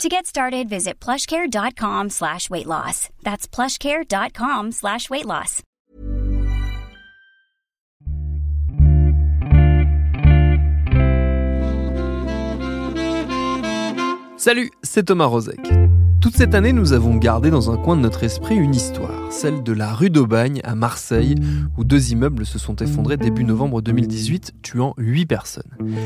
To get started, visit plushcare.com slash weight loss. That's plushcare.com slash weight loss. Salut, c'est Thomas Rozek. Toute cette année, nous avons gardé dans un coin de notre esprit une histoire, celle de la rue d'Aubagne à Marseille, où deux immeubles se sont effondrés début novembre 2018, tuant huit personnes.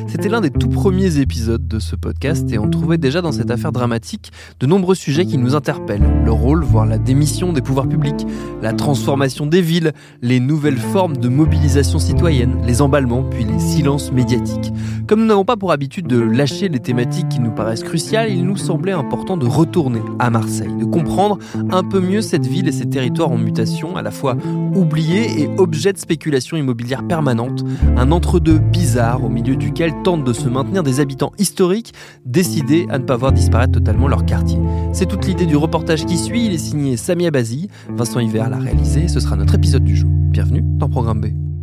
C'était l'un des tout premiers épisodes de ce podcast et on trouvait déjà dans cette affaire dramatique de nombreux sujets qui nous interpellent. Le rôle, voire la démission des pouvoirs publics, la transformation des villes, les nouvelles formes de mobilisation citoyenne, les emballements, puis les silences médiatiques. Comme nous n'avons pas pour habitude de lâcher les thématiques qui nous paraissent cruciales, il nous semblait important de retourner à Marseille, de comprendre un peu mieux cette ville et ses territoires en mutation, à la fois oubliés et objet de spéculation immobilière permanente, un entre-deux bizarre au milieu duquel tentent de se maintenir des habitants historiques décidés à ne pas voir disparaître totalement leur quartier. C'est toute l'idée du reportage qui suit, il est signé Samia Bazi, Vincent Hiver l'a réalisé, ce sera notre épisode du jour. Bienvenue dans Programme B.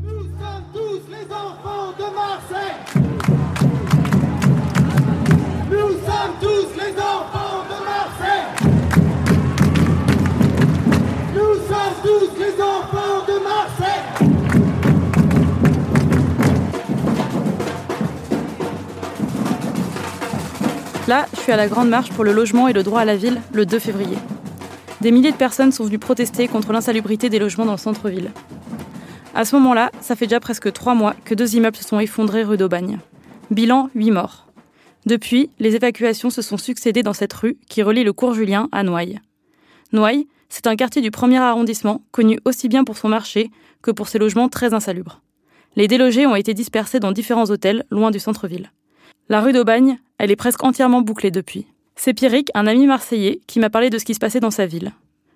Je suis à la Grande Marche pour le logement et le droit à la ville le 2 février. Des milliers de personnes sont venues protester contre l'insalubrité des logements dans le centre-ville. À ce moment-là, ça fait déjà presque trois mois que deux immeubles se sont effondrés rue d'Aubagne. Bilan, huit morts. Depuis, les évacuations se sont succédées dans cette rue qui relie le cours Julien à Noailles. Noailles, c'est un quartier du premier arrondissement connu aussi bien pour son marché que pour ses logements très insalubres. Les délogés ont été dispersés dans différents hôtels loin du centre-ville. La rue d'Aubagne, elle est presque entièrement bouclée depuis. C'est Pierrick, un ami marseillais, qui m'a parlé de ce qui se passait dans sa ville.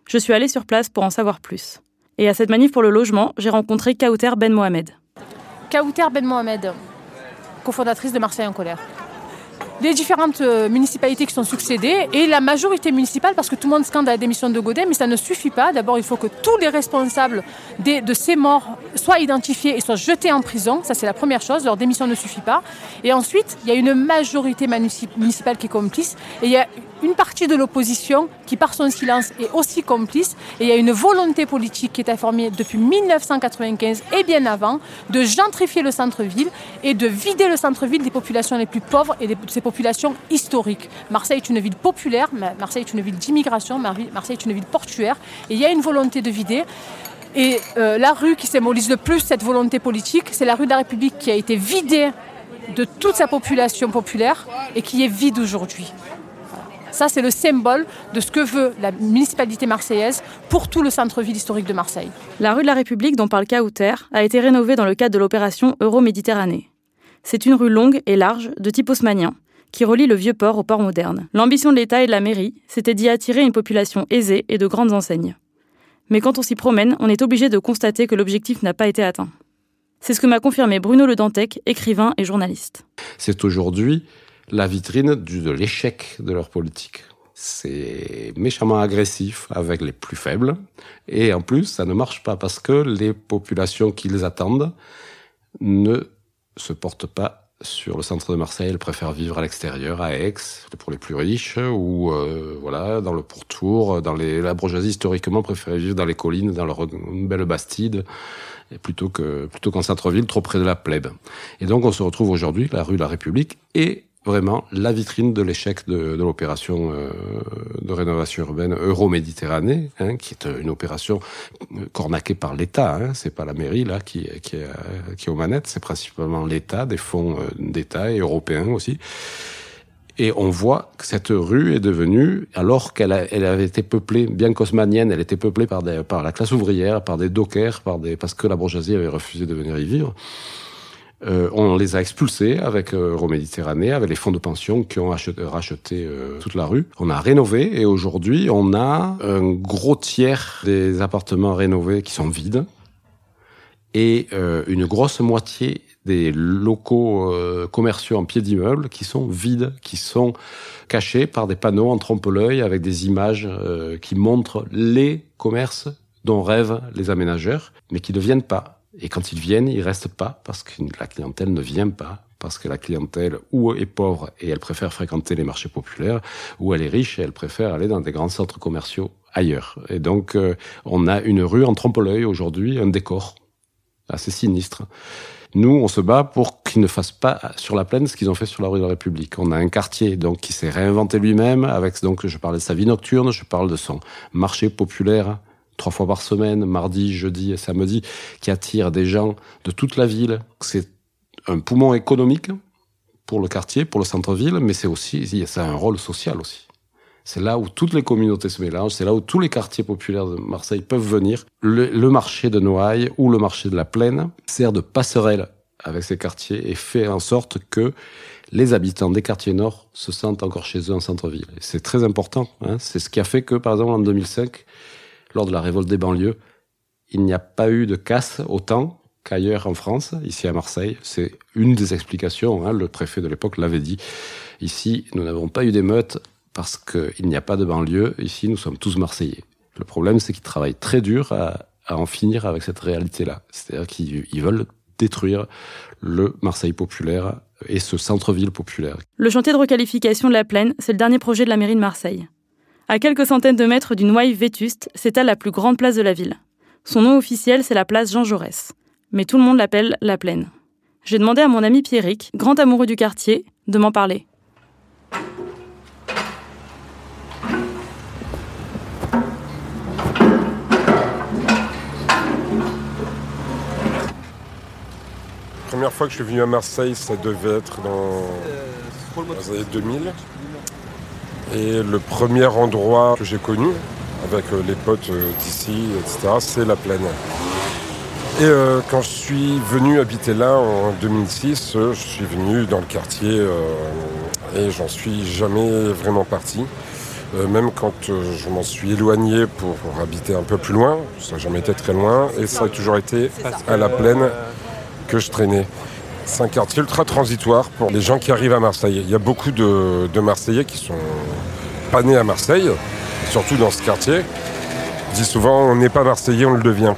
Je suis allée sur place pour en savoir plus. Et à cette manif pour le logement, j'ai rencontré Kauter Ben Mohamed. Kauter Ben Mohamed, cofondatrice de Marseille en colère. Les différentes euh, municipalités qui sont succédées et la majorité municipale, parce que tout le monde scande à la démission de Godet, mais ça ne suffit pas. D'abord, il faut que tous les responsables de ces morts soient identifiés et soient jetés en prison. Ça, c'est la première chose. Leur démission ne suffit pas. Et ensuite, il y a une majorité municipale qui est complice et il y a une partie de l'opposition qui, par son silence, est aussi complice. Et il y a une volonté politique qui est informée depuis 1995 et bien avant de gentrifier le centre-ville et de vider le centre-ville des populations les plus pauvres et de ces populations historiques. Marseille est une ville populaire, Ma- Marseille est une ville d'immigration, Mar- Marseille est une ville portuaire. Et il y a une volonté de vider. Et euh, la rue qui symbolise le plus cette volonté politique, c'est la rue de la République qui a été vidée de toute sa population populaire et qui est vide aujourd'hui. Ça, c'est le symbole de ce que veut la municipalité marseillaise pour tout le centre-ville historique de Marseille. La rue de la République dont parle Kauter a été rénovée dans le cadre de l'opération Euro-Méditerranée. C'est une rue longue et large, de type haussmannien, qui relie le vieux port au port moderne. L'ambition de l'État et de la mairie, c'était d'y attirer une population aisée et de grandes enseignes. Mais quand on s'y promène, on est obligé de constater que l'objectif n'a pas été atteint. C'est ce que m'a confirmé Bruno Le Dantec, écrivain et journaliste. c'est aujourd'hui la vitrine de l'échec de leur politique. C'est méchamment agressif avec les plus faibles. Et en plus, ça ne marche pas parce que les populations qu'ils attendent ne se portent pas sur le centre de Marseille. Elles préfèrent vivre à l'extérieur, à Aix, pour les plus riches, ou euh, voilà, dans le pourtour, dans les, la bourgeoisie historiquement préférait vivre dans les collines, dans leur belle bastide, et plutôt que plutôt qu'en centre-ville, trop près de la plèbe. Et donc, on se retrouve aujourd'hui, la rue de la République est vraiment la vitrine de l'échec de, l'opération euh, de rénovation urbaine Euro-Méditerranée, hein, qui est une opération cornaquée par l'État. Hein, c'est pas la mairie là qui, est, euh, qui est aux manettes, c'est principalement l'État, des fonds euh, d'État et européens aussi. Et on voit que cette rue est devenue, alors qu'elle avait été peuplée, bien qu'osmanienne, elle était peuplée par la classe ouvrière, par des dockers, par des, parce que la bourgeoisie avait refusé de venir y vivre. Euh, on les a expulsés avec euh, Euroméditerranée, avec les fonds de pension qui ont acheté, racheté euh, toute la rue. On a rénové et aujourd'hui, on a un gros tiers des appartements rénovés qui sont vides et euh, une grosse moitié des locaux euh, commerciaux en pied d'immeuble qui sont vides, qui sont cachés par des panneaux en trompe-l'œil avec des images euh, qui montrent les commerces dont rêvent les aménageurs, mais qui ne viennent pas. Et quand ils viennent, ils restent pas parce que la clientèle ne vient pas, parce que la clientèle ou est pauvre et elle préfère fréquenter les marchés populaires, ou elle est riche et elle préfère aller dans des grands centres commerciaux ailleurs. Et donc, euh, on a une rue en trompe-l'œil aujourd'hui, un décor assez sinistre. Nous, on se bat pour qu'ils ne fassent pas sur la plaine ce qu'ils ont fait sur la rue de la République. On a un quartier donc qui s'est réinventé lui-même avec donc je parlais de sa vie nocturne, je parle de son marché populaire trois fois par semaine, mardi, jeudi et samedi, qui attire des gens de toute la ville. C'est un poumon économique pour le quartier, pour le centre-ville, mais c'est aussi, ça a un rôle social aussi. C'est là où toutes les communautés se mélangent, c'est là où tous les quartiers populaires de Marseille peuvent venir. Le, marché de Noailles ou le marché de la Plaine sert de passerelle avec ces quartiers et fait en sorte que les habitants des quartiers nord se sentent encore chez eux en centre-ville. C'est très important. Hein. C'est ce qui a fait que, par exemple, en 2005, lors de la révolte des banlieues, il n'y a pas eu de casse autant qu'ailleurs en France, ici à Marseille. C'est une des explications, hein, le préfet de l'époque l'avait dit. Ici, nous n'avons pas eu d'émeutes parce qu'il n'y a pas de banlieue. Ici, nous sommes tous Marseillais. Le problème, c'est qu'ils travaillent très dur à, à, en finir avec cette réalité-là. C'est-à-dire qu'ils veulent détruire le Marseille populaire et ce centre-ville populaire. Le chantier de requalification de la plaine, c'est le dernier projet de la mairie de Marseille. À quelques centaines de mètres d'une Noailles vétuste s'étale la plus grande place de la ville. Son nom officiel, c'est la place Jean Jaurès. Mais tout le monde l'appelle la Plaine. J'ai demandé à mon ami Pierrick, grand amoureux du quartier, de m'en parler. La première fois que je suis venu à Marseille, ça devait être dans les années 2000. Et le premier endroit que j'ai connu, avec euh, les potes euh, d'ici, etc., c'est la plaine. Et euh, quand je suis venu habiter là en 2006, euh, je suis venu dans le quartier euh, et j'en suis jamais vraiment parti. même quand je m'en suis éloigné pour, pour, habiter un peu plus loin, ça n'a jamais été très loin, et ça a toujours été à la plaine que je traînais. C'est un quartier ultra transitoire pour les gens qui arrivent à Marseille. Il y a beaucoup de, de Marseillais qui sont pas nés à Marseille, surtout dans ce quartier. Je dis souvent, on n'est pas Marseillais, on le devient.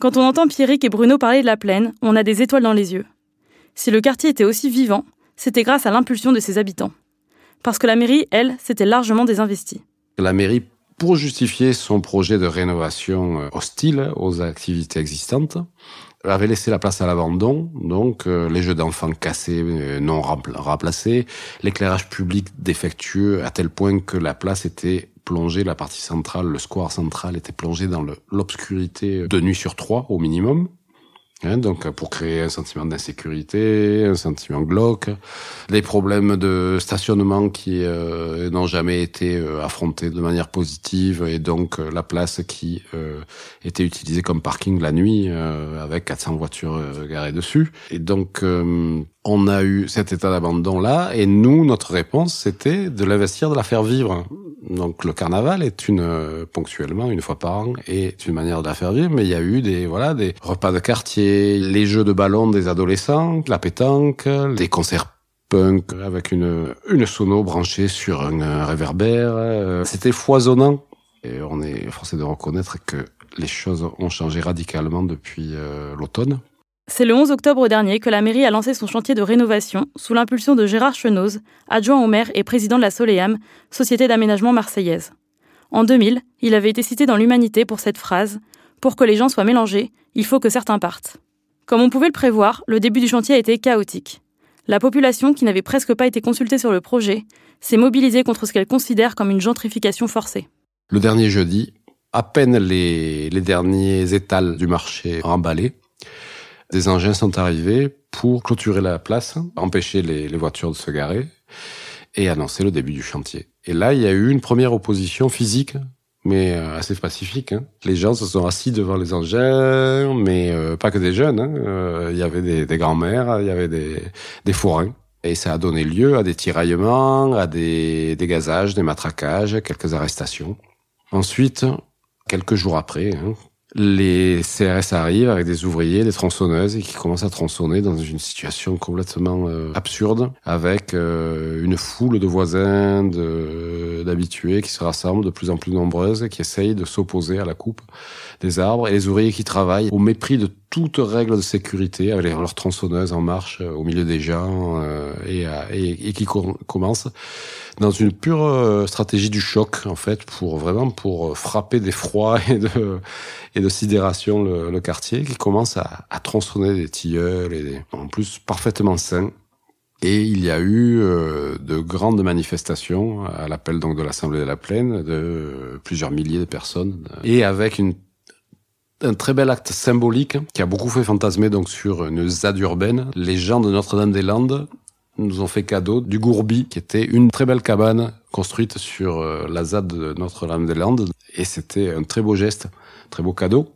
Quand on entend Pierrick et Bruno parler de la plaine, on a des étoiles dans les yeux. Si le quartier était aussi vivant, c'était grâce à l'impulsion de ses habitants. Parce que la mairie, elle, s'était largement désinvestie. La mairie, pour justifier son projet de rénovation hostile aux activités existantes, avait laissé la place à l'abandon, donc euh, les jeux d'enfants cassés, euh, non remplacés, l'éclairage public défectueux à tel point que la place était plongée, la partie centrale, le square central était plongé dans l'obscurité de nuit sur trois au minimum. Hein, donc pour créer un sentiment d'insécurité, un sentiment glauque, des problèmes de stationnement qui euh, n'ont jamais été euh, affrontés de manière positive et donc euh, la place qui euh, était utilisée comme parking la nuit euh, avec 400 voitures garées dessus. Et donc on a eu cet état d'abandon là et nous notre réponse c'était de l'investir, de la faire vivre. Donc le carnaval est une ponctuellement une fois par an est une manière de la faire vivre, mais il y a eu des voilà des repas de quartier, les jeux de ballon des adolescents, la pétanque, des concerts punk avec une une sono branchée sur un réverbère. C'était foisonnant et on est forcé de reconnaître que les choses ont changé radicalement depuis euh, l'automne. C'est le 11 octobre dernier que la mairie a lancé son chantier de rénovation sous l'impulsion de Gérard Chenoz, adjoint au maire et président de la Soleam, société d'aménagement marseillaise. En 2000, il avait été cité dans l'Humanité pour cette phrase Pour que les gens soient mélangés, il faut que certains partent. Comme on pouvait le prévoir, le début du chantier a été chaotique. La population, qui n'avait presque pas été consultée sur le projet, s'est mobilisée contre ce qu'elle considère comme une gentrification forcée. Le dernier jeudi, à peine les, derniers étals du marché emballés, des engins sont arrivés pour clôturer la place, empêcher les, les, voitures de se garer et annoncer le début du chantier. Et là, il y a eu une première opposition physique mais euh, assez pacifique. Hein. Les gens se sont assis devant les engins, mais euh, pas que des jeunes. Hein. Euh, il y avait des, des grands-mères, il y avait des, des forains. Et ça a donné lieu à des tiraillements, à des, des gazages, des matraquages, quelques arrestations. Ensuite, quelques jours après, hein, les CRS arrivent avec des ouvriers, des tronçonneuses et qui commencent à tronçonner dans une situation complètement euh, absurde avec euh, une foule de voisins, d'habitués qui se rassemblent de plus en plus nombreuses et qui essayent de s'opposer à la coupe des arbres. Et les ouvriers qui travaillent au mépris de toute règle de sécurité avec leurs tronçonneuses en marche euh, au milieu des gens et, et, et, qui commencent dans une pure euh, stratégie du choc en fait pour vraiment pour euh, frapper d'effroi et de et de sidération le, le quartier qui commence à, à tronçonner des tilleuls et des, en plus parfaitement sains. Et il y a eu euh, de grandes manifestations à l'appel donc de l'Assemblée de la Plaine de plusieurs milliers de personnes et avec une un très bel acte symbolique qui a beaucoup fait fantasmer donc sur une ZAD urbaine. Les gens de Notre-Dame-des-Landes nous ont fait cadeau du Gourbi, qui était une très belle cabane construite sur euh, la ZAD de Notre-Dame-des-Landes. Et c'était un très beau geste, très beau cadeau,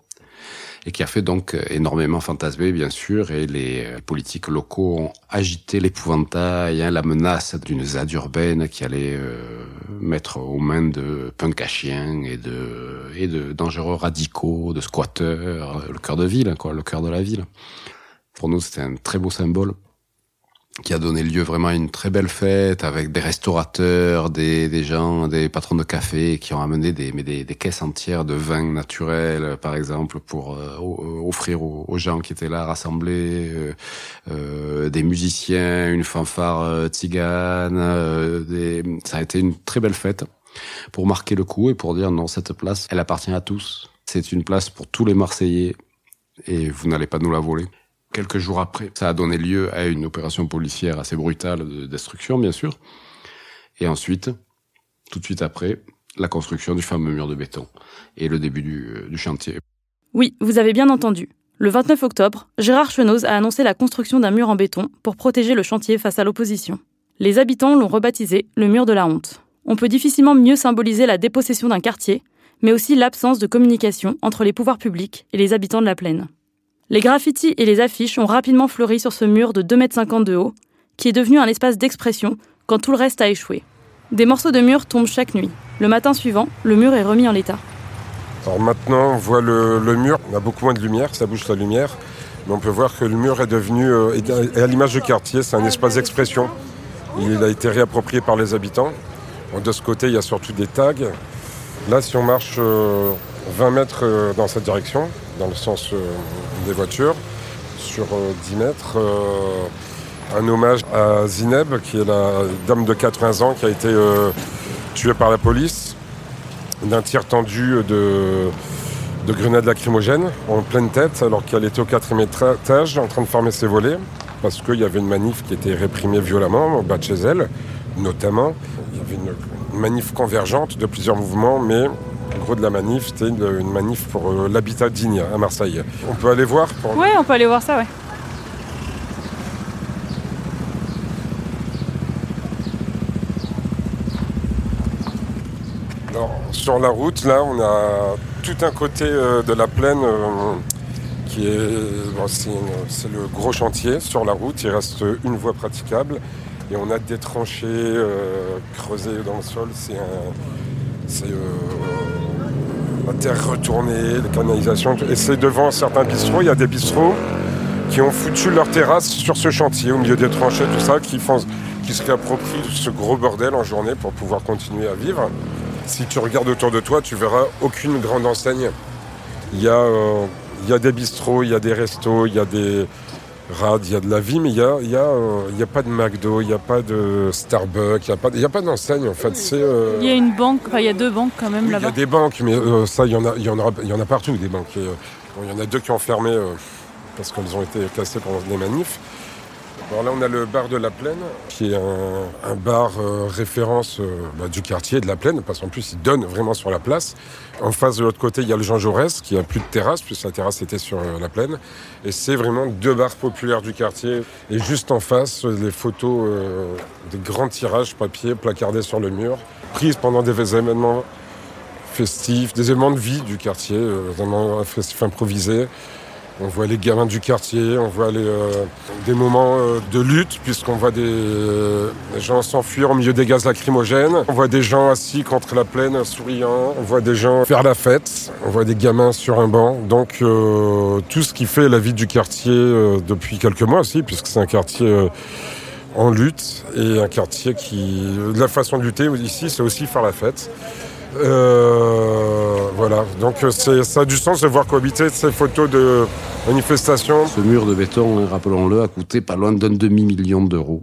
et qui a fait donc énormément fantasmer, bien sûr, et les euh, politiques locaux ont agité l'épouvantail, hein, la menace d'une ZAD urbaine qui allait euh, mettre aux mains de punk à chiens et de, et de dangereux radicaux, de squatteurs, le cœur de ville, quoi, le cœur de la ville. Pour nous, c'était un très beau symbole qui a donné lieu vraiment à une très belle fête avec des restaurateurs, des, des gens, des patrons de café qui ont amené des, mais des, des caisses entières de vin naturel, par exemple, pour euh, offrir aux, gens qui étaient là rassemblés, euh, euh des musiciens, une fanfare euh, tzigane. Des... Ça a été une très belle fête pour marquer le coup et pour dire non, cette place, elle appartient à tous. C'est une place pour tous les Marseillais et vous n'allez pas nous la voler. Quelques jours après, ça a donné lieu à une opération policière assez brutale de destruction, bien sûr. Et ensuite, tout de suite après, la construction du fameux mur de béton et le début du, euh, chantier. Oui, vous avez bien entendu. Le 29 octobre, Gérard Chenoz a annoncé la construction d'un mur en béton pour protéger le chantier face à l'opposition. Les habitants l'ont rebaptisé le mur de la honte. On peut difficilement mieux symboliser la dépossession d'un quartier, mais aussi l'absence de communication entre les pouvoirs publics et les habitants de la plaine. Les graffitis et les affiches ont rapidement fleuri sur ce mur de 2,50 m de haut, qui est devenu un espace d'expression quand tout le reste a échoué. Des morceaux de mur tombent chaque nuit. Le matin suivant, le mur est remis en l'état. Alors maintenant, on voit le, mur, on a beaucoup moins de lumière, ça bouge la lumière, mais on peut voir que le mur est devenu, euh, à l'image du quartier, c'est un espace d'expression. Il a été réapproprié par les habitants. de ce côté, il y a surtout des tags. Là, si on marche 20 euh, mètres euh, dans cette direction, dans le sens euh, des voitures. Sur 10 euh, mètres, euh, un hommage à Zineb, qui est la dame de 80 ans qui a été tuée par la police d'un tir tendu de, de grenades lacrymogènes en pleine tête alors qu'elle était au quatrième étage en train de former ses volets parce qu'il y avait une manif qui était réprimée violemment au bas de chez elle, notamment. Il y avait une manif convergente de plusieurs mouvements, mais le gros de la manif, c'était une, manif pour euh, l'habitat digne à Marseille. On peut aller voir Oui, on peut aller voir ça, ouais. Alors, sur la route, là, on a tout un côté euh, de la plaine euh, qui est. c'est le gros chantier sur la route. Il reste une voie praticable et on a des tranchées creusées dans le sol. C'est un la terre retournée, les canalisations. Et c'est devant certains bistrots, il y a des bistrots qui ont foutu leur terrasse sur ce chantier, au milieu des tranchées, tout ça, qui, font, qui se réapproprient ce gros bordel en journée pour pouvoir continuer à vivre. Si tu regardes autour de toi, tu verras aucune grande enseigne. Il y a, euh, il y a des bistrots, il y a des restos, il y a des, Rad, il y a de la vie, mais il n'y a, y a, euh, y a pas de McDo, il n'y a pas de Starbucks, il n'y a pas, d'enseigne en fait. Euh, il y a une banque, il y a deux banques quand même là-bas. Il y a des banques, mais euh, ça, il y, en a, y, en y en a partout des banques. Il y en a deux qui ont fermé parce qu'elles ont été cassées pendant les manifs. Alors là, on a le bar de la Plaine, qui est un, bar euh, référence euh, bah, du quartier de la Plaine, parce qu'en plus, il donne vraiment sur la place. En face, de l'autre côté, il y a le Jean Jaurès, qui a plus de terrasse, puisque la terrasse était sur euh, la Plaine. Et c'est vraiment deux bars populaires du quartier. Et juste en face, les photos des grands tirages papier placardés sur le mur, prises pendant des événements festifs, des éléments de vie du quartier, vraiment un festif improvisé. On voit les gamins du quartier, on voit euh, des moments euh, de lutte, puisqu'on voit des, euh, gens s'enfuir au milieu des gaz lacrymogènes. On voit des gens assis contre la plaine, souriant. On voit des gens faire la fête. On voit des gamins sur un banc. Donc tout ce qui fait la vie du quartier depuis quelques mois aussi, puisque c'est un quartier en lutte et un quartier qui... La façon de lutter ici, c'est aussi faire la fête. Euh, voilà, donc euh, ça a du sens de voir cohabiter ces photos de manifestations. Ce mur de béton, hein, rappelons-le, a coûté pas loin d'un demi-million d'euros.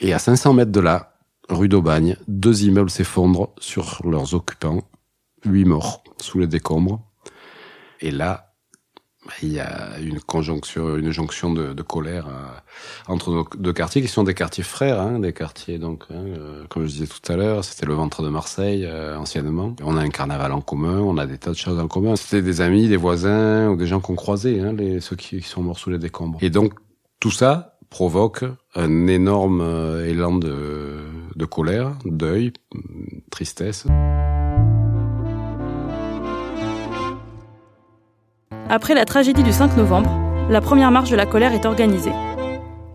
Et à 500 mètres de là, rue d'Aubagne, deux immeubles s'effondrent sur leurs occupants, huit morts sous les décombres. Et là, il y a une conjonction, une jonction de, de colère euh, entre nos deux quartiers qui sont des quartiers frères, hein, des quartiers donc, hein, euh, comme je disais tout à l'heure, c'était le ventre de Marseille euh, anciennement. On a un carnaval en commun, on a des tas de choses en commun. C'était des amis, des voisins ou des gens qu'on croisait, hein, les, ceux qui, qui sont morts sous les décombres. Et donc tout ça provoque un énorme euh, élan de, de colère, deuil, tristesse. Après la tragédie du 5 novembre, la première marche de la colère est organisée.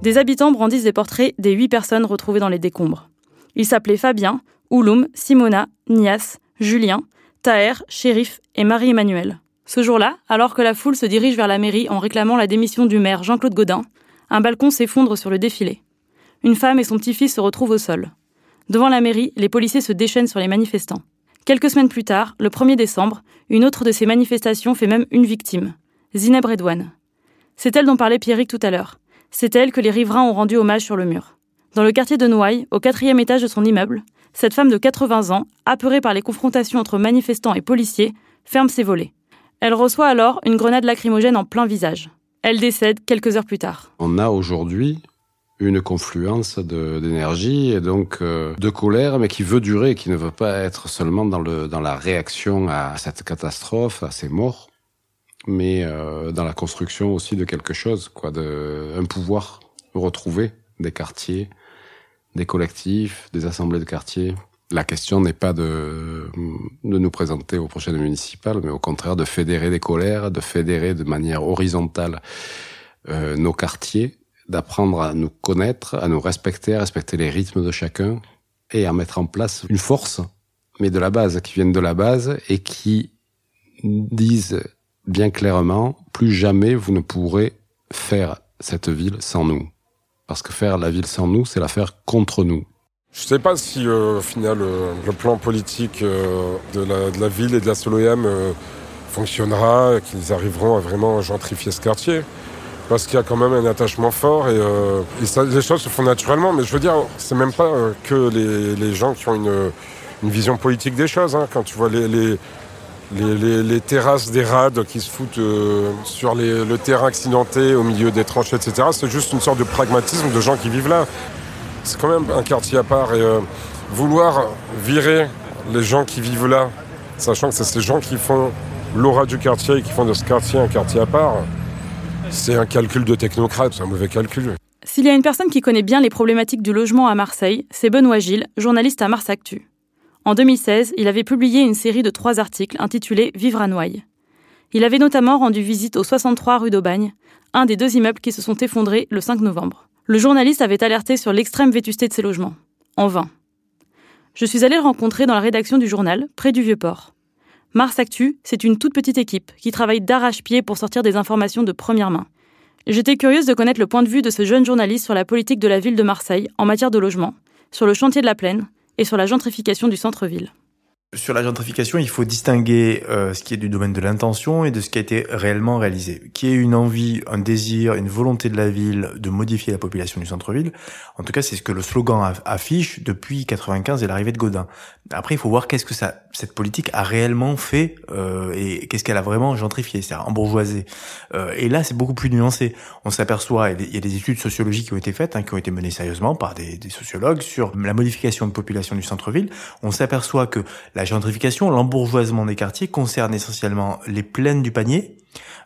Des habitants brandissent des portraits des huit personnes retrouvées dans les décombres. Ils s'appelaient Fabien, Ouloum, Simona, Nias, Julien, Taher, Shérif et Marie-Emmanuel. Ce jour-là, alors que la foule se dirige vers la mairie en réclamant la démission du maire Jean-Claude Godin, un balcon s'effondre sur le défilé. Une femme et son petit-fils se retrouvent au sol. Devant la mairie, les policiers se déchaînent sur les manifestants. Quelques semaines plus tard, le 1er décembre, une autre de ces manifestations fait même une victime, Zineb Redouane. C'est elle dont parlait Pierrick tout à l'heure. C'est elle que les riverains ont rendu hommage sur le mur. Dans le quartier de Noailles, au quatrième étage de son immeuble, cette femme de 80 ans, apeurée par les confrontations entre manifestants et policiers, ferme ses volets. Elle reçoit alors une grenade lacrymogène en plein visage. Elle décède quelques heures plus tard. On a aujourd'hui une confluence d'énergie et donc euh, de colère, mais qui veut durer, qui ne veut pas être seulement dans, le, dans la réaction à cette catastrophe, à ces morts, mais euh, dans la construction aussi de quelque chose, quoi, de un pouvoir retrouvé des quartiers, des collectifs, des assemblées de quartiers. La question n'est pas de, de nous présenter aux prochaines municipales, mais au contraire de fédérer des colères, de fédérer de manière horizontale euh, nos quartiers, d'apprendre à nous connaître, à nous respecter, à respecter les rythmes de chacun et à mettre en place une force, mais de la base, qui viennent de la base et qui disent bien clairement, plus jamais vous ne pourrez faire cette ville sans nous. Parce que faire la ville sans nous, c'est la faire contre nous. Je sais pas si euh, au final euh, le plan politique euh, de, la, ville et de la Soloyam euh, fonctionnera, qu'ils arriveront à vraiment gentrifier ce quartier. Parce qu'il y a quand même un attachement fort et, euh, les choses se font naturellement. Mais je veux dire, c'est même pas euh, que les, gens qui ont une, vision politique des choses. hein. Quand tu vois les, terrasses des rades qui se foutent euh, sur le terrain accidenté au milieu des tranchées, etc., c'est juste une sorte de pragmatisme de gens qui vivent là. C'est quand même un quartier à part et vouloir virer les gens qui vivent là, sachant que c'est ces gens qui font l'aura du quartier et qui font de ce quartier un quartier à part, c'est un calcul de technocrate, c'est un mauvais calcul. S'il y a une personne qui connaît bien les problématiques du logement à Marseille, c'est Benoît Gilles, journaliste à Mars Actu. En 2016, il avait publié une série de trois articles intitulés Vivre à Noailles. Il avait notamment rendu visite au 63 rue d'Aubagne, un des deux immeubles qui se sont effondrés le 5 novembre. Le journaliste avait alerté sur l'extrême vétusté de ces logements. En vain. Je suis allée le rencontrer dans la rédaction du journal, près du Vieux-Port. Mars Actu, c'est une toute petite équipe qui travaille d'arrache-pied pour sortir des informations de première main. J'étais curieuse de connaître le point de vue de ce jeune journaliste sur la politique de la ville de Marseille en matière de logement, sur le chantier de la plaine et sur la gentrification du centre-ville. Sur la gentrification, il faut distinguer euh, ce qui est du domaine de l'intention et de ce qui a été réellement réalisé. Qui est une envie, un désir, une volonté de la ville de modifier la population du centre-ville. En tout cas, c'est ce que le slogan aff- affiche depuis 95 et l'arrivée de Godin. Après, il faut voir qu'est-ce que ça, cette politique a réellement fait euh, et qu'est-ce qu'elle a vraiment gentrifié, c'est-à-dire embourgeoisé. Euh, et là, c'est beaucoup plus nuancé. On s'aperçoit, il y a des études sociologiques qui ont été faites, hein, qui ont été menées sérieusement par des, des sociologues sur la modification de population du centre-ville. On s'aperçoit que gentrification, l'embourgeoisement des quartiers concerne essentiellement les plaines du panier,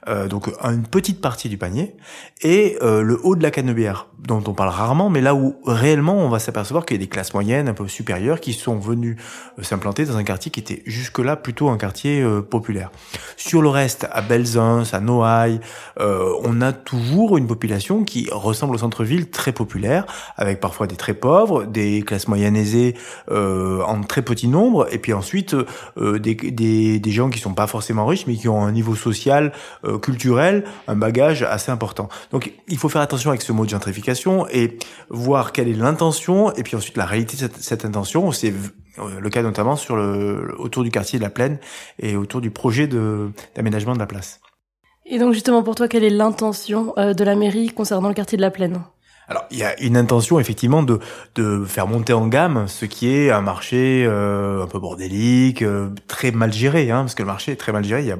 euh, donc une petite partie du panier, et euh, le haut de la canebière, dont on parle rarement, mais là où réellement on va s'apercevoir qu'il y a des classes moyennes un peu supérieures qui sont venues euh, s'implanter dans un quartier qui était jusque-là plutôt un quartier populaire. Sur le reste, à Belzins, à Noailles, on a toujours une population qui ressemble au centre-ville très populaire, avec parfois des très pauvres, des classes moyennes aisées en très petit nombre, et puis ensuite des, des, des gens qui sont pas forcément riches, mais qui ont un niveau social euh, culturel, un bagage assez important. Donc il faut faire attention avec ce mot de gentrification et voir quelle est l'intention et puis ensuite la réalité de cette, intention. C'est euh, le cas notamment sur le, autour du quartier de la Plaine et autour du projet d'aménagement de la place. Et donc justement pour toi, quelle est l'intention euh, de la mairie concernant le quartier de la Plaine? Alors, il y a une intention effectivement de de faire monter en gamme ce qui est un marché euh, un peu bordélique, euh, très mal géré, hein, parce que le marché est très mal géré.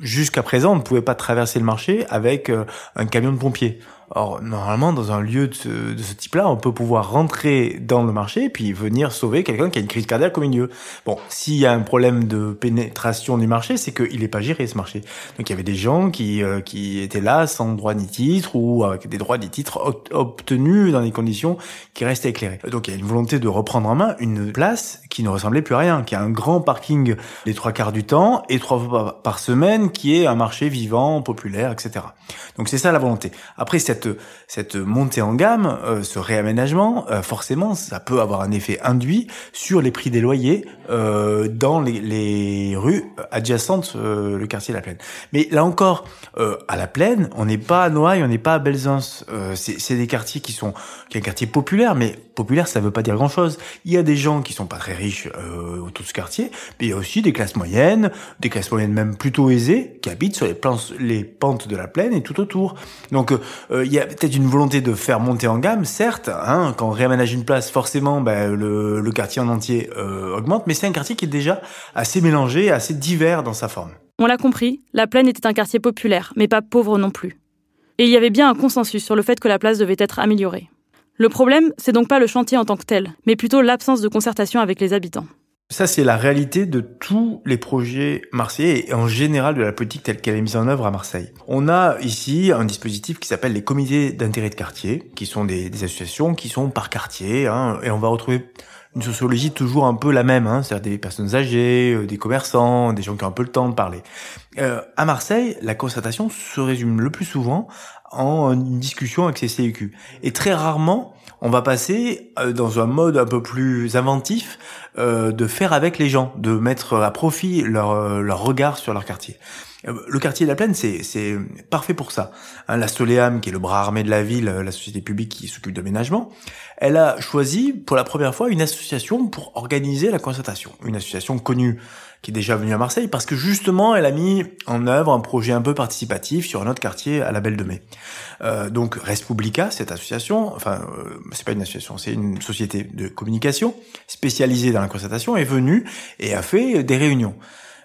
Jusqu'à présent, on ne pouvait pas traverser le marché avec euh, un camion de pompiers. Or, normalement, dans un lieu de ce, type-là, on peut pouvoir rentrer dans le marché et puis venir sauver quelqu'un qui a une crise cardiaque au milieu. Bon, s'il y a un problème de pénétration du marché, c'est qu'il n'est pas géré ce marché. Donc il y avait des gens qui euh, qui étaient là sans droit ni titre ou avec des droits ni titres obtenus dans des conditions qui restaient éclairées. Donc il y a une volonté de reprendre en main une place qui ne ressemblait plus à rien, qui a un grand parking les trois quarts du temps et trois fois par semaine, qui est un marché vivant, populaire, etc. Donc c'est ça la volonté. Après cette cette montée en gamme, euh, ce réaménagement, euh, forcément, ça peut avoir un effet induit sur les prix des loyers euh, dans les, rues adjacentes le quartier de la Plaine. Mais là encore, à la Plaine, on n'est pas à Noailles, on n'est pas à Belzins. c'est des quartiers qui sont qui est un quartier populaire, mais populaire, ça veut pas dire grand chose. Il y a des gens qui sont pas très riches autour de ce quartier, mais il y a aussi des classes moyennes, des classes moyennes même plutôt aisées, qui habitent sur les, pentes de la plaine et tout autour. Donc y a peut-être une volonté de faire monter en gamme, certes. Hein, quand on réaménage une place, forcément, ben, le, le, quartier en entier euh, augmente, mais c'est un quartier qui est déjà assez mélangé, assez divers dans sa forme. On l'a compris, la Plaine était un quartier populaire, mais pas pauvre non plus. Et il y avait bien un consensus sur le fait que la place devait être améliorée. Le problème, c'est donc pas le chantier en tant que tel, mais plutôt l'absence de concertation avec les habitants. Ça, c'est la réalité de tous les projets marseillais et en général de la politique telle qu'elle est mise en œuvre à Marseille. On a ici un dispositif qui s'appelle les comités d'intérêt de quartier, qui sont des, associations qui sont par quartier, hein, et on va retrouver une sociologie toujours un peu la même, hein, c'est-à-dire des personnes âgées, euh, des commerçants, des gens qui ont un peu le temps de parler. Euh, à Marseille, la constatation se résume le plus souvent en une discussion avec ces CEQ. Et très rarement, on va passer euh, dans un mode un peu plus inventif euh, de faire avec les gens, de mettre à profit leur, euh, leur regard sur leur quartier. Le quartier de la Plaine, c'est parfait pour ça. Hein, la Soleam, qui est le bras armé de la ville, la société publique qui s'occupe d'aménagement, elle a choisi pour la première fois une association pour organiser la concertation. Une association connue qui est déjà venue à Marseille parce que justement elle a mis en œuvre un projet un peu participatif sur un autre quartier à la Belle de Mai. Euh, donc Respublica, cette association, enfin euh, c'est pas une association, c'est une société de communication spécialisée dans la concertation, est venue et a fait des réunions.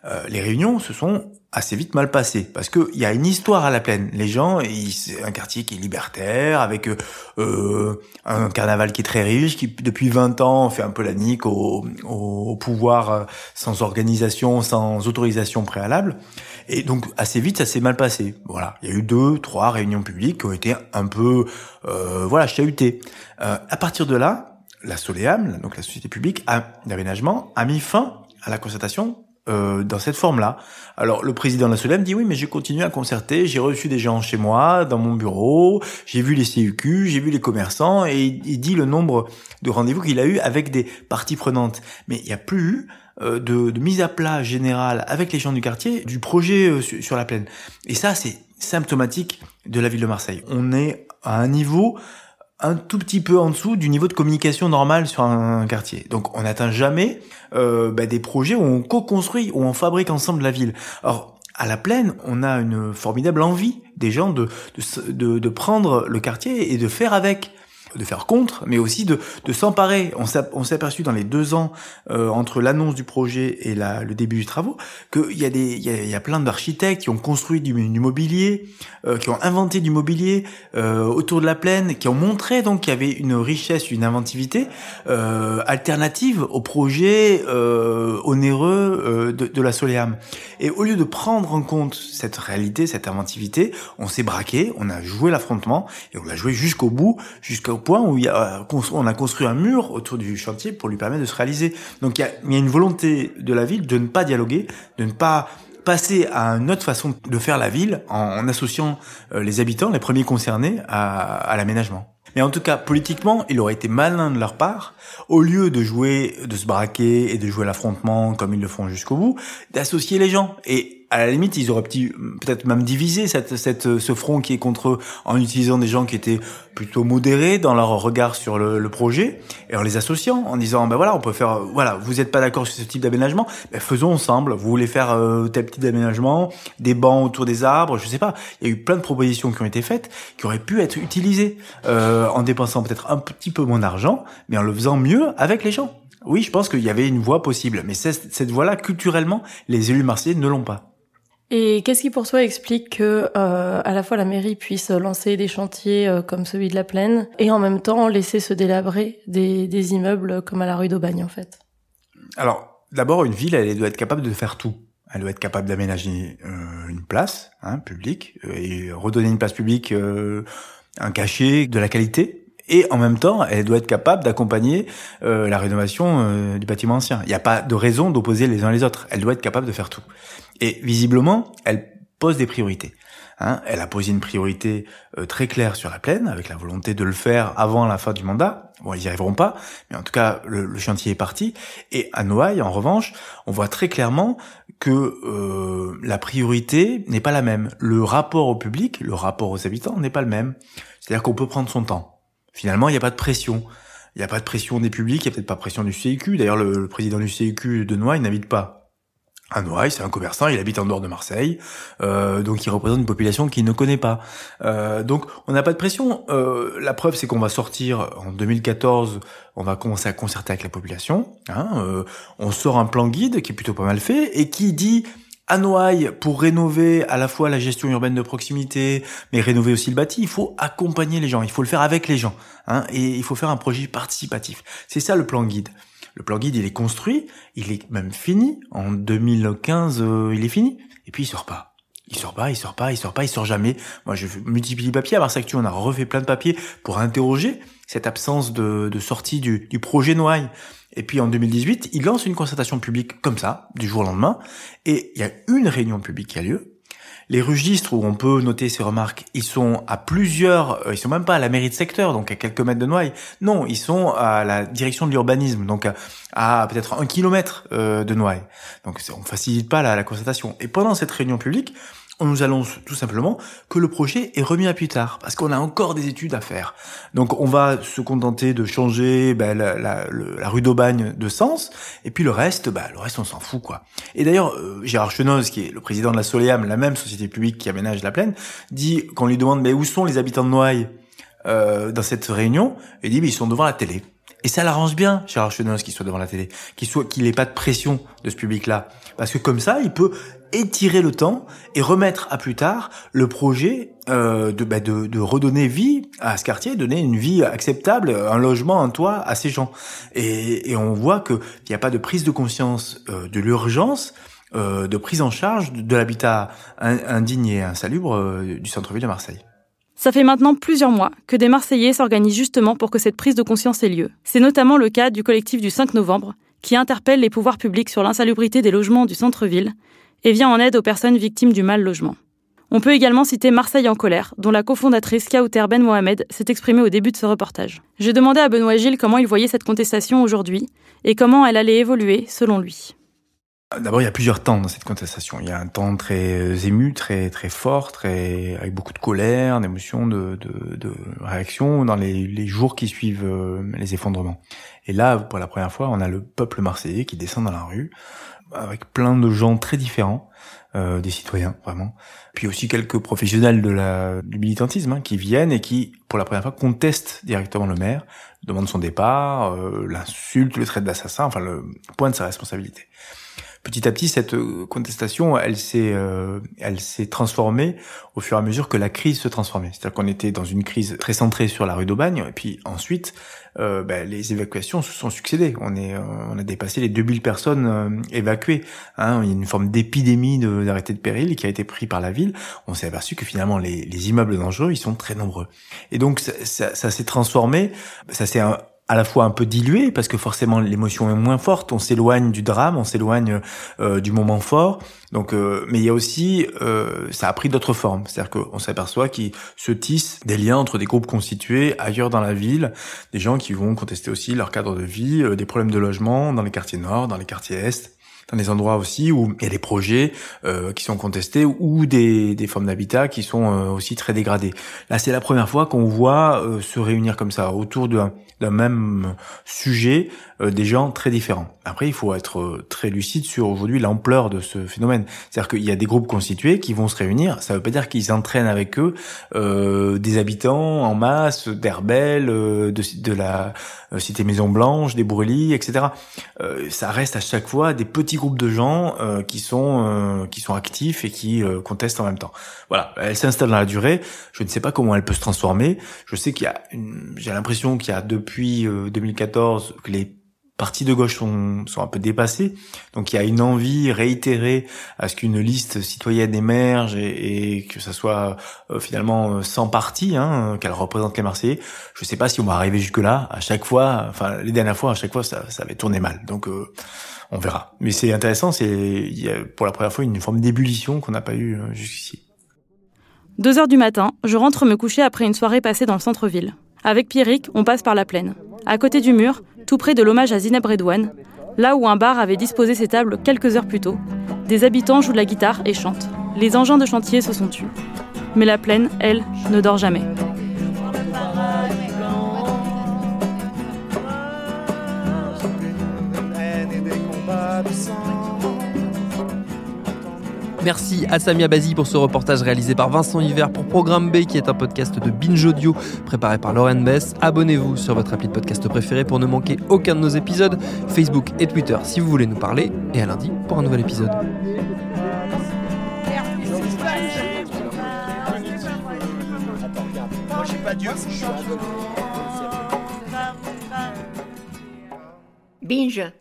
Euh, les réunions se sont assez vite mal passées parce que il y a une histoire à la plaine. Les gens, c'est un quartier qui est libertaire avec euh, un carnaval qui est très riche, qui depuis 20 ans fait un peu la nique au, au, pouvoir euh, sans organisation, sans autorisation préalable. Et donc assez vite, ça s'est mal passé. Voilà, il y a eu deux, trois réunions publiques qui ont été un peu, euh, voilà, chahutées. Euh, à partir de là, la Soleam, donc la société publique d'aménagement, a mis fin à la concertation euh, dans cette forme-là. Alors le président de la SOLEM dit oui, mais j'ai continué à concerter, j'ai reçu des gens chez moi, dans mon bureau, j'ai vu les CUQ, j'ai vu les commerçants, et il, dit le nombre de rendez-vous qu'il a eu avec des parties prenantes. Mais il n'y a plus eu de, de, mise à plat générale avec les gens du quartier du projet euh, sur la plaine. Et ça, c'est symptomatique de la ville de Marseille. On est à un niveau un tout petit peu en dessous du niveau de communication normal sur un, quartier. Donc on n'atteint jamais euh, bah, des projets où on co-construit, où on fabrique ensemble la ville. Or, à la plaine, on a une formidable envie des gens de, de, de, prendre le quartier et de faire avec. De faire contre, mais aussi de, de s'emparer. On s'est aperçu dans les deux ans euh, entre l'annonce du projet et la, le début du travaux qu'il y a des, il y a, y a plein d'architectes qui ont construit du, du mobilier, euh, qui ont inventé du mobilier euh, autour de la plaine, qui ont montré donc qu'il y avait une richesse, une inventivité euh, alternative au projet euh, onéreux de, de la Soleam. Et au lieu de prendre en compte cette réalité, cette inventivité, on s'est braqué, on a joué l'affrontement et on l'a joué jusqu'au bout, jusqu'au point où a, on a construit un mur autour du chantier pour lui permettre de se réaliser. Donc il y a, une volonté de la ville de ne pas dialoguer, de ne pas passer à une autre façon de faire la ville en, associant euh, les habitants, les premiers concernés, à, à l'aménagement. Mais en tout cas, politiquement, il aurait été malin de leur part, au lieu de jouer, de se braquer et de jouer l'affrontement comme ils le font jusqu'au bout, d'associer les gens. Et à la limite, ils auraient peut-être même divisé cette, cette, ce front qui est contre eux en utilisant des gens qui étaient plutôt modérés dans leur regard sur le, le projet et en les associant, en disant ben voilà, on peut faire voilà, vous n'êtes pas d'accord sur ce type d'aménagement, ben faisons ensemble. Vous voulez faire euh, tel petit aménagement, des bancs autour des arbres, je sais pas. Il y a eu plein de propositions qui ont été faites qui auraient pu être utilisées euh, en dépensant peut-être un petit peu moins d'argent, mais en le faisant mieux avec les gens. Oui, je pense qu'il y avait une voie possible, mais cette voie-là, culturellement, les élus marseillais ne l'ont pas. Et qu'est-ce qui pour toi explique que euh, à la fois la mairie puisse lancer des chantiers euh, comme celui de la Plaine et en même temps laisser se délabrer des, immeubles comme à la rue d'Aubagne en fait? Alors d'abord une ville elle doit être capable de faire tout. Elle doit être capable d'aménager euh, une place hein, publique et redonner une place publique un cachet de la qualité et en même temps, elle doit être capable d'accompagner euh, la rénovation euh, du bâtiment ancien. Il n'y a pas de raison d'opposer les uns les autres. Elle doit être capable de faire tout. Et visiblement, elle pose des priorités. Hein. Elle a posé une priorité euh, très claire sur la plaine, avec la volonté de le faire avant la fin du mandat. Bon, ils n'y arriveront pas, mais en tout cas, le, chantier est parti. Et à Noailles, en revanche, on voit très clairement que euh, la priorité n'est pas la même. Le rapport au public, le rapport aux habitants n'est pas le même. C'est-à-dire qu'on peut prendre son temps. Finalement, il n'y a pas de pression. Il n'y a pas de pression des publics, il n'y a peut-être pas de pression du CIQ. D'ailleurs, le, président du CIQ de Noailles n'habite pas à Noailles, c'est un commerçant, il habite en dehors de Marseille, euh, donc il représente une population qu'il ne connaît pas. Euh, donc on n'a pas de pression. Euh, la preuve, c'est qu'on va sortir en 2014, on va commencer à concerter avec la population. Hein, euh, on sort un plan guide qui est plutôt pas mal fait et qui dit à Noailles, pour rénover à la fois la gestion urbaine de proximité, mais rénover aussi le bâti, il faut accompagner les gens, il faut le faire avec les gens, hein, et il faut faire un projet participatif. C'est ça le plan guide. Le plan guide, il est construit, il est même fini. En 2015, euh, il est fini. Et puis il sort pas. Il sort pas, il sort pas, il sort pas, il sort jamais. Moi, je multiplie les papiers. À Marseille on a refait plein de papiers pour interroger cette absence de, de sortie du, du projet Noailles. Et puis en 2018, il lance une concertation publique comme ça, du jour au lendemain, et il y a une réunion publique qui a lieu. Les registres où on peut noter ces remarques, ils sont à plusieurs, euh, ils sont même pas à la mairie de secteur, donc à quelques mètres de Noailles. Non, ils sont à la direction de l'urbanisme, donc à, peut-être un kilomètre euh, de Noailles. Donc on facilite pas la, la concertation. Et pendant cette réunion publique, on nous annonce tout simplement que le projet est remis à plus tard, parce qu'on a encore des études à faire. Donc on va se contenter de changer ben, la, la, la, rue d'Aubagne de sens, et puis le reste, ben, le reste on s'en fout quoi. Et d'ailleurs, euh, Gérard Chenoz, qui est le président de la Soleam, la même société publique qui aménage la plaine, dit, qu'on lui demande mais où sont les habitants de Noailles euh, dans cette réunion, il dit mais ils sont devant la télé. Et ça l'arrange bien, Gérard Chenoz, qu'il soit devant la télé, qu'il soit, qu'il n'ait pas de pression de ce public-là, parce que comme ça, il peut étirer le temps et remettre à plus tard le projet euh, de, bah, de, redonner vie à ce quartier, donner une vie acceptable, un logement, un toit à ces gens. Et, on voit qu'il n'y a pas de prise de conscience euh, de l'urgence, euh, de prise en charge de, l'habitat indigne et insalubre du centre-ville de Marseille. Ça fait maintenant plusieurs mois que des Marseillais s'organisent justement pour que cette prise de conscience ait lieu. C'est notamment le cas du collectif du 5 novembre, qui interpelle les pouvoirs publics sur l'insalubrité des logements du centre-ville et vient en aide aux personnes victimes du mal logement. On peut également citer Marseille en colère, dont la cofondatrice Kauter Ben Mohamed s'est exprimée au début de ce reportage. J'ai demandé à Benoît Gilles comment il voyait cette contestation aujourd'hui et comment elle allait évoluer selon lui. D'abord, il y a plusieurs temps dans cette contestation. Il y a un temps très ému, très très fort, très avec beaucoup de colère, d'émotion, de, de, de, réaction dans les, les, jours qui suivent euh, les effondrements. Et là, pour la première fois, on a le peuple marseillais qui descend dans la rue avec plein de gens très différents, euh, des citoyens vraiment, puis aussi quelques professionnels de la, du militantisme hein, qui viennent et qui, pour la première fois, contestent directement le maire, demandent son départ, euh, l'insulte, le trait d'assassin, enfin le point de sa responsabilité petit à petit, cette euh, contestation, elle s'est, euh, elle s'est transformée au fur et à mesure que la crise se transformait. C'est-à-dire qu'on était dans une crise très centrée sur la rue d'Aubagne, et puis ensuite, euh, ben, les évacuations se sont succédées. On est, on a dépassé les 2000 personnes évacuées. Hein. Il y a une forme d'épidémie d'arrêté de, péril qui a été pris par la ville. On s'est aperçu que finalement, les, les, immeubles dangereux, ils sont très nombreux. Et donc, ça, ça, s'est transformé. Ça s'est à la fois un peu dilué parce que forcément l'émotion est moins forte, on s'éloigne du drame, on s'éloigne euh, du moment fort. Donc, euh, mais il y a aussi, euh, ça a pris d'autres formes. C'est-à-dire qu'on s'aperçoit qu'il se tisse des liens entre des groupes constitués ailleurs dans la ville, des gens qui vont contester aussi leur cadre de vie, des problèmes de logement dans les quartiers nord, dans les quartiers est dans des endroits aussi où il y a des projets euh, qui sont contestés ou des, des formes d'habitat qui sont euh, aussi très dégradées. Là, c'est la première fois qu'on voit euh, se réunir comme ça autour d'un même sujet des gens très différents. Après, il faut être très lucide sur aujourd'hui l'ampleur de ce phénomène. C'est-à-dire qu'il y a des groupes constitués qui vont se réunir. Ça ne veut pas dire qu'ils entraînent avec eux des habitants en masse, d'Herbel, de, de la cité Maison Blanche, des Brûlis, etc. ça reste à chaque fois des petits groupes de gens euh, qui sont euh, qui sont actifs et qui euh, contestent en même temps. Voilà, elle s'installe dans la durée. Je ne sais pas comment elle peut se transformer. Je sais qu'il y a, j'ai l'impression qu'il y a depuis 2014 que les partis de gauche sont, un peu dépassés. Donc il y a une envie réitérée à ce qu'une liste citoyenne émerge et, que ça soit finalement sans parti, hein, qu'elle représente les Marseillais. Je ne sais pas si on va arriver jusque là. À chaque fois, enfin les dernières fois, à chaque fois, ça, avait tourné mal. Donc on verra. Mais c'est intéressant, c'est pour la première fois une forme d'ébullition qu'on n'a pas eu euh, jusqu'ici. Deux heures du matin, je rentre me coucher après une soirée passée dans le centre-ville. Avec Pierrick, on passe par la plaine. À côté du mur, tout près de l'hommage à Zineb Redouane, là où un bar avait disposé ses tables quelques heures plus tôt, des habitants jouent de la guitare et chantent. Les engins de chantier se sont tus. Mais la plaine, elle, ne dort jamais. Merci à Samia Bazi pour ce reportage réalisé par Vincent Hiver pour Programme B, qui est un podcast de Binge Audio préparé par Lauren Bess. Abonnez-vous sur votre appli de podcast préféré pour ne manquer aucun de nos épisodes, Facebook et Twitter si vous voulez nous parler, et à lundi pour un nouvel épisode. Binge.